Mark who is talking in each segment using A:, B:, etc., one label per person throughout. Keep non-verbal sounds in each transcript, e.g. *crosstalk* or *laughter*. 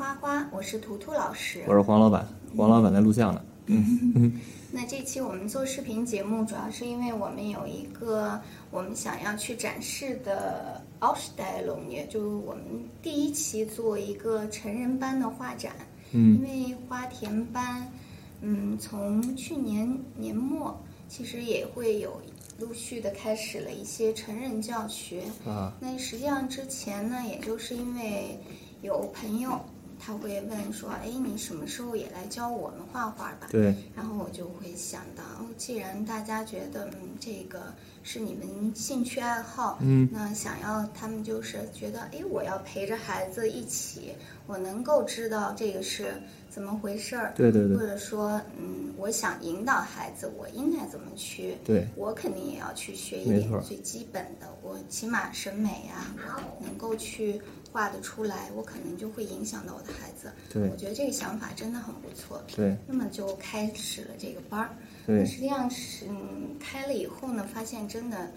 A: 间花花，我是图图老师。
B: 我是黄老板，黄老板在录像呢。嗯，*laughs*
A: 那这期我们做视频节目，主要是因为我们有一个 *laughs* 我们想要去展示的奥斯代龙也就是我们第一期做一个成人班的画展。
B: 嗯，
A: 因为花田班，嗯，从去年年末其实也会有陆续的开始了一些成人教学。
B: 啊，
A: 那实际上之前呢，也就是因为有朋友他会问说，哎，你什么时候也来教我们画画吧？
B: 对，
A: 然后我就会想到，哦，既然大家觉得，嗯，这个是你们兴趣爱好，
B: 嗯
A: 那想要他们就是觉得，哎，我要陪着孩子一起，我能够知道这个是怎么回事儿，
B: 对对对
A: 或者说，嗯，我想引导孩子，我应该怎么去，
B: 对
A: 我肯定也要去学一点最基本的，我起码审美啊，我能够去画得出来，我可能就会影响到我的孩子。
B: 对
A: 我觉得这个想法真的很不错。
B: 对
A: 那么就开始了这个班儿。
B: 对
A: 实际上是嗯，开了以后呢，发现真的，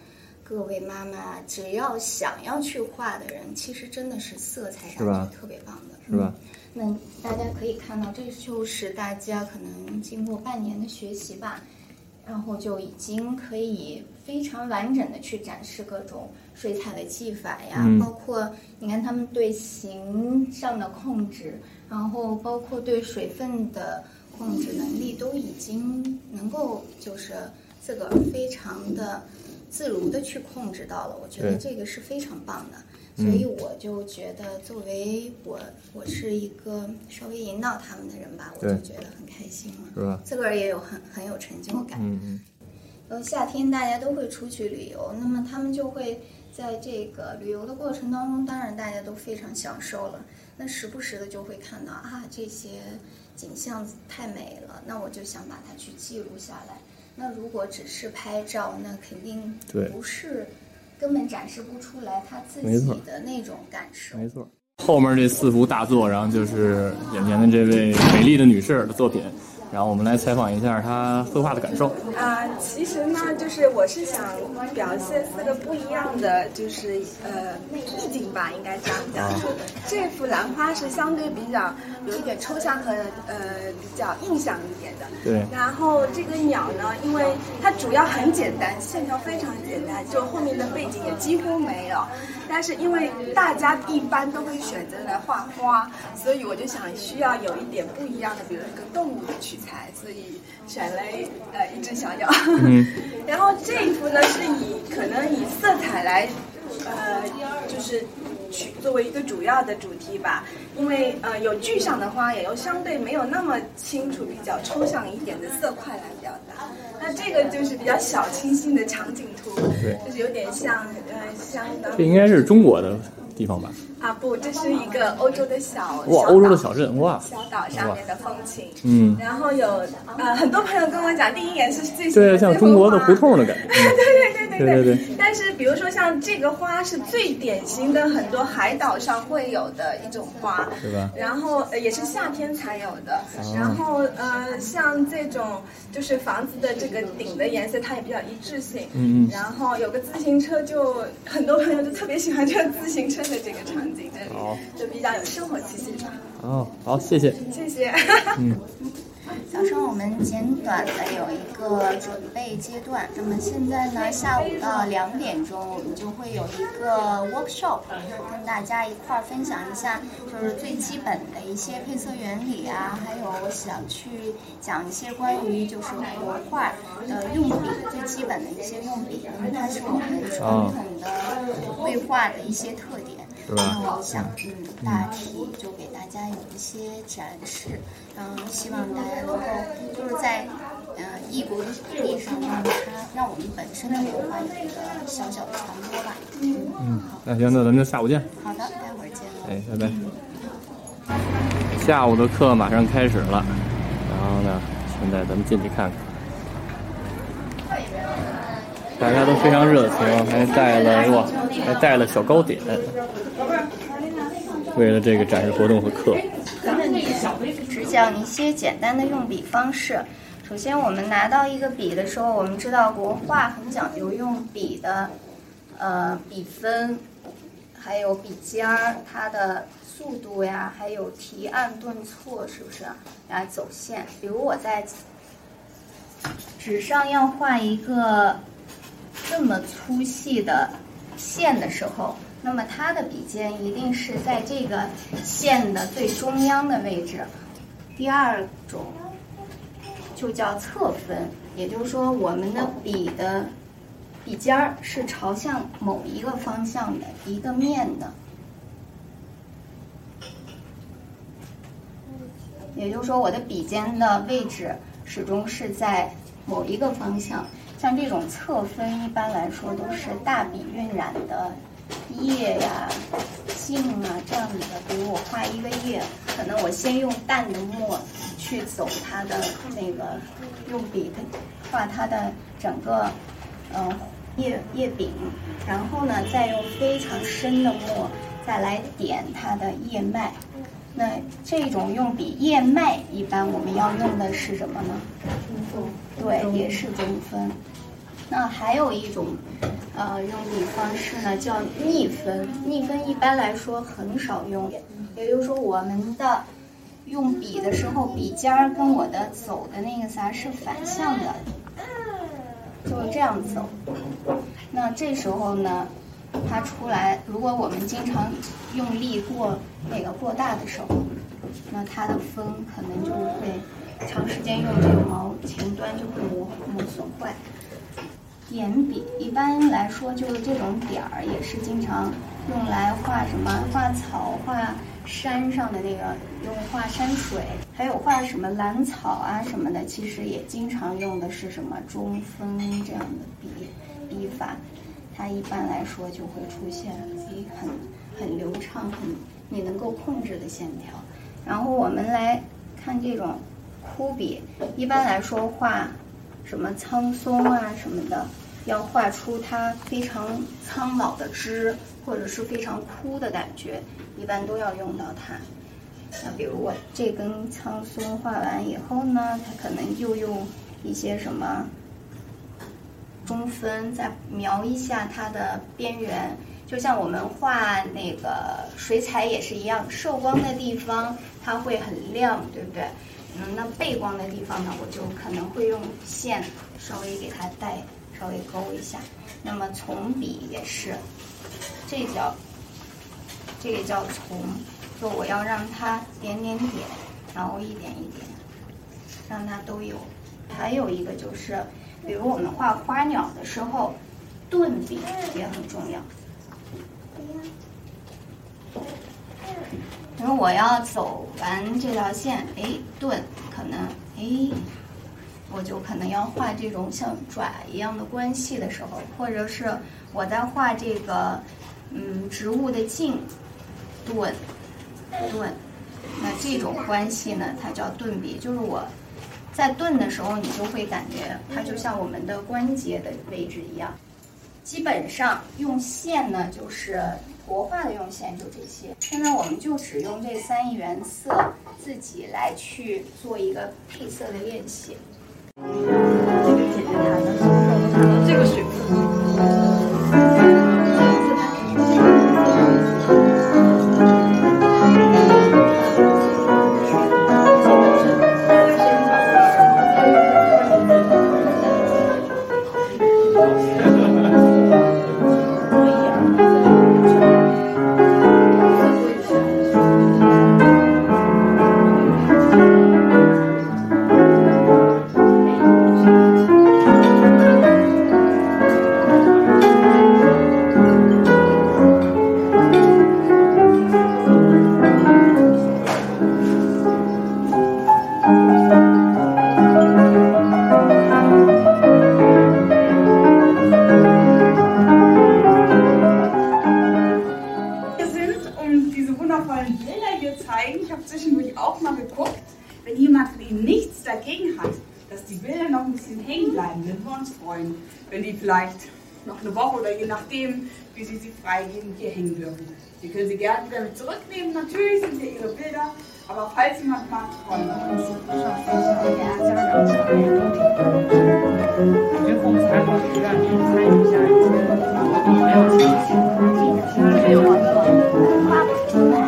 A: 各位妈妈只要想要去画的人，其实真的是色彩
B: 是吧
A: 感觉特别棒的，
B: 是吧？
A: 那大家可以看到，这就是大家可能经过半年的学习吧，然后就已经可以非常完整的去展示各种水彩的技法呀，
B: 嗯
A: 包括你看他们对形上的控制，然后包括对水分的控制能力，都已经能够就是自个儿非常的自如的去控制到了。我觉得这个是非常棒的。
B: 嗯
A: 所以我就觉得，作为我，我是一个稍微引导他们的人吧，我就觉得很开心了，
B: 是吧？
A: 自个儿也有很很有成就感。
B: 嗯嗯，
A: 呃，夏天大家都会出去旅游，那么他们就会在这个旅游的过程当中，当然大家都非常享受了。那时不时的就会看到啊，这些景象太美了，那我就想把它去记录下来。那如果只是拍照，那肯定
B: 对
A: 不是根本展示不出来他自己的那种感受。
B: 没错。后面这四幅大作，然后就是眼前的这位美丽的女士的作品，然后我们来采访一下他绘画的感受。
C: 啊、其实呢，就是我是想表现四个不一样的，就是呃意境吧，应该这样讲。就是这幅兰花是相对比较有一点抽象和呃比较印象一点的。
B: 对
C: 然后这个鸟呢，因为它主要很简单，线条非常简单，就后面的背景也几乎没有。但是因为大家一般都会选择来画花，所以我就想需要有一点不一样的，比如一个动物的取材，所以选了呃一只小鸟。
B: 嗯 *laughs*
C: 然后这一幅呢是以可能以色彩来，呃，就是取作为一个主要的主题吧，因为呃有具象的花，也有相对没有那么清楚、比较抽象一点的色块来表达。那这个就是比较小清新的场景图，
B: 对。
C: 就是有点像呃相当
B: 这应该是中国的地方吧？
C: 啊不，这是一个欧洲的小
B: 哇，
C: 小
B: 欧洲的
C: 岛
B: 小镇，哇，
C: 小岛上面的风情。
B: 嗯，
C: 然后有呃很多朋友跟我讲，第一眼是最喜欢
B: 对，像中国的胡同的感觉。
C: 对 *laughs* 对对。
B: 对对对
C: 比如说像这个花是最典型的，很多海岛上会有的一种花，
B: 是吧
C: 然后呃也是夏天才有的。
B: 哦
C: 然后呃像这种就是房子的这个顶的颜色，它也比较一致性。
B: 嗯嗯
C: 然后有个自行车就，很多朋友就特别喜欢这个自行车的这个场景，这里
B: 好
C: 就比较有生活气息吧。
B: 哦，好，谢谢。
C: 谢谢。
B: 嗯，*laughs*
A: 早上我们简短的有一个准备阶段，那么现在呢，下午到两点钟，我们就会有一个 workshop，跟大家一块儿分享一下，就是最基本的一些配色原理啊，还有想去讲一些关于就是国画的用笔最基本的一些用笔，因为它是我们传统的绘画的一些特点。
B: 是吧
A: 那我想，嗯，大体就给大家有一些展示，嗯，希望大家能够就是在呃异国的土地上，让它让我们本身的文化有一个小小的传播吧。嗯，
B: 嗯，那行，那咱们就下午见。
A: 好的，待会儿见了。
B: 哎，拜拜。下午的课马上开始了，然后呢，现在咱们进去看看。大家都非常热情，还带了哇，还带了小糕点，为了这个展示活动和课。
A: 只讲一些简单的用笔方式。首先，我们拿到一个笔的时候，我们知道国画很讲究用笔的，呃，笔分，还有笔尖儿它的速度呀，还有提按顿挫，是不是来走线？比如我在纸上要画一个这么粗细的线的时候，那么它的笔尖一定是在这个线的最中央的位置。第二种就叫侧分，也就是说我们的笔的笔尖儿是朝向某一个方向的一个面的，也就是说我的笔尖的位置始终是在某一个方向。像这种侧分，一般来说都是大笔晕染的叶呀、茎啊这样子的。比如我画一个叶，可能我先用淡的墨去走它的那个，用笔画它的整个嗯叶叶柄，然后呢再用非常深的墨再来点它的叶脉。那这种用笔叶脉，一般我们要用的是什么呢？对，也是中分。那还有一种，呃，用笔方式呢，叫逆分。逆分一般来说很少用，也就是说，我们的用笔的时候，笔尖儿跟我的走的那个啥是反向的，就是这样走。那这时候呢，它出来，如果我们经常用力过那个过大的时候，那它的分可能就会长时间用这个毛前端就会磨磨损坏。点笔一般来说就是这种点儿，也是经常用来画什么画草、画山上的那个用画山水，还有画什么兰草啊什么的，其实也经常用的是什么中分这样的笔笔法，它一般来说就会出现诶很很流畅、很你能够控制的线条。然后我们来看这种枯笔，一般来说画什么苍松啊什么的。要画出它非常苍老的枝，或者是非常枯的感觉，一般都要用到它。那比如我这根苍松画完以后呢，它可能就用一些什么中分，再描一下它的边缘，就像我们画那个水彩也是一样，受光的地方它会很亮，对不对？嗯，那背光的地方呢，我就可能会用线稍微给它带。稍微勾一下，那么从笔也是，这叫这个叫从，就我要让它点点点，然后一点一点，让它都有。还有一个就是，比如我们画花鸟的时候，顿笔也很重要。因为我要走完这条线，哎，顿，可能，哎。我就可能要画这种像爪一样的关系的时候，或者是我在画这个嗯植物的茎，顿顿，那这种关系呢，它叫顿笔，就是我在顿的时候，你就会感觉它就像我们的关节的位置一样。基本上用线呢，就是国画的用线就这些。现在我们就只用这三原色自己来去做一个配色的练习。这个姐姐弹的，这个水。
D: Oder je nachdem, wie Sie sie freigeben, hier hängen dürfen. Sie können sie gerne wieder mit zurücknehmen. Natürlich sind hier Ihre Bilder
A: Aber falls jemand mag, freuen wir uns.
E: 上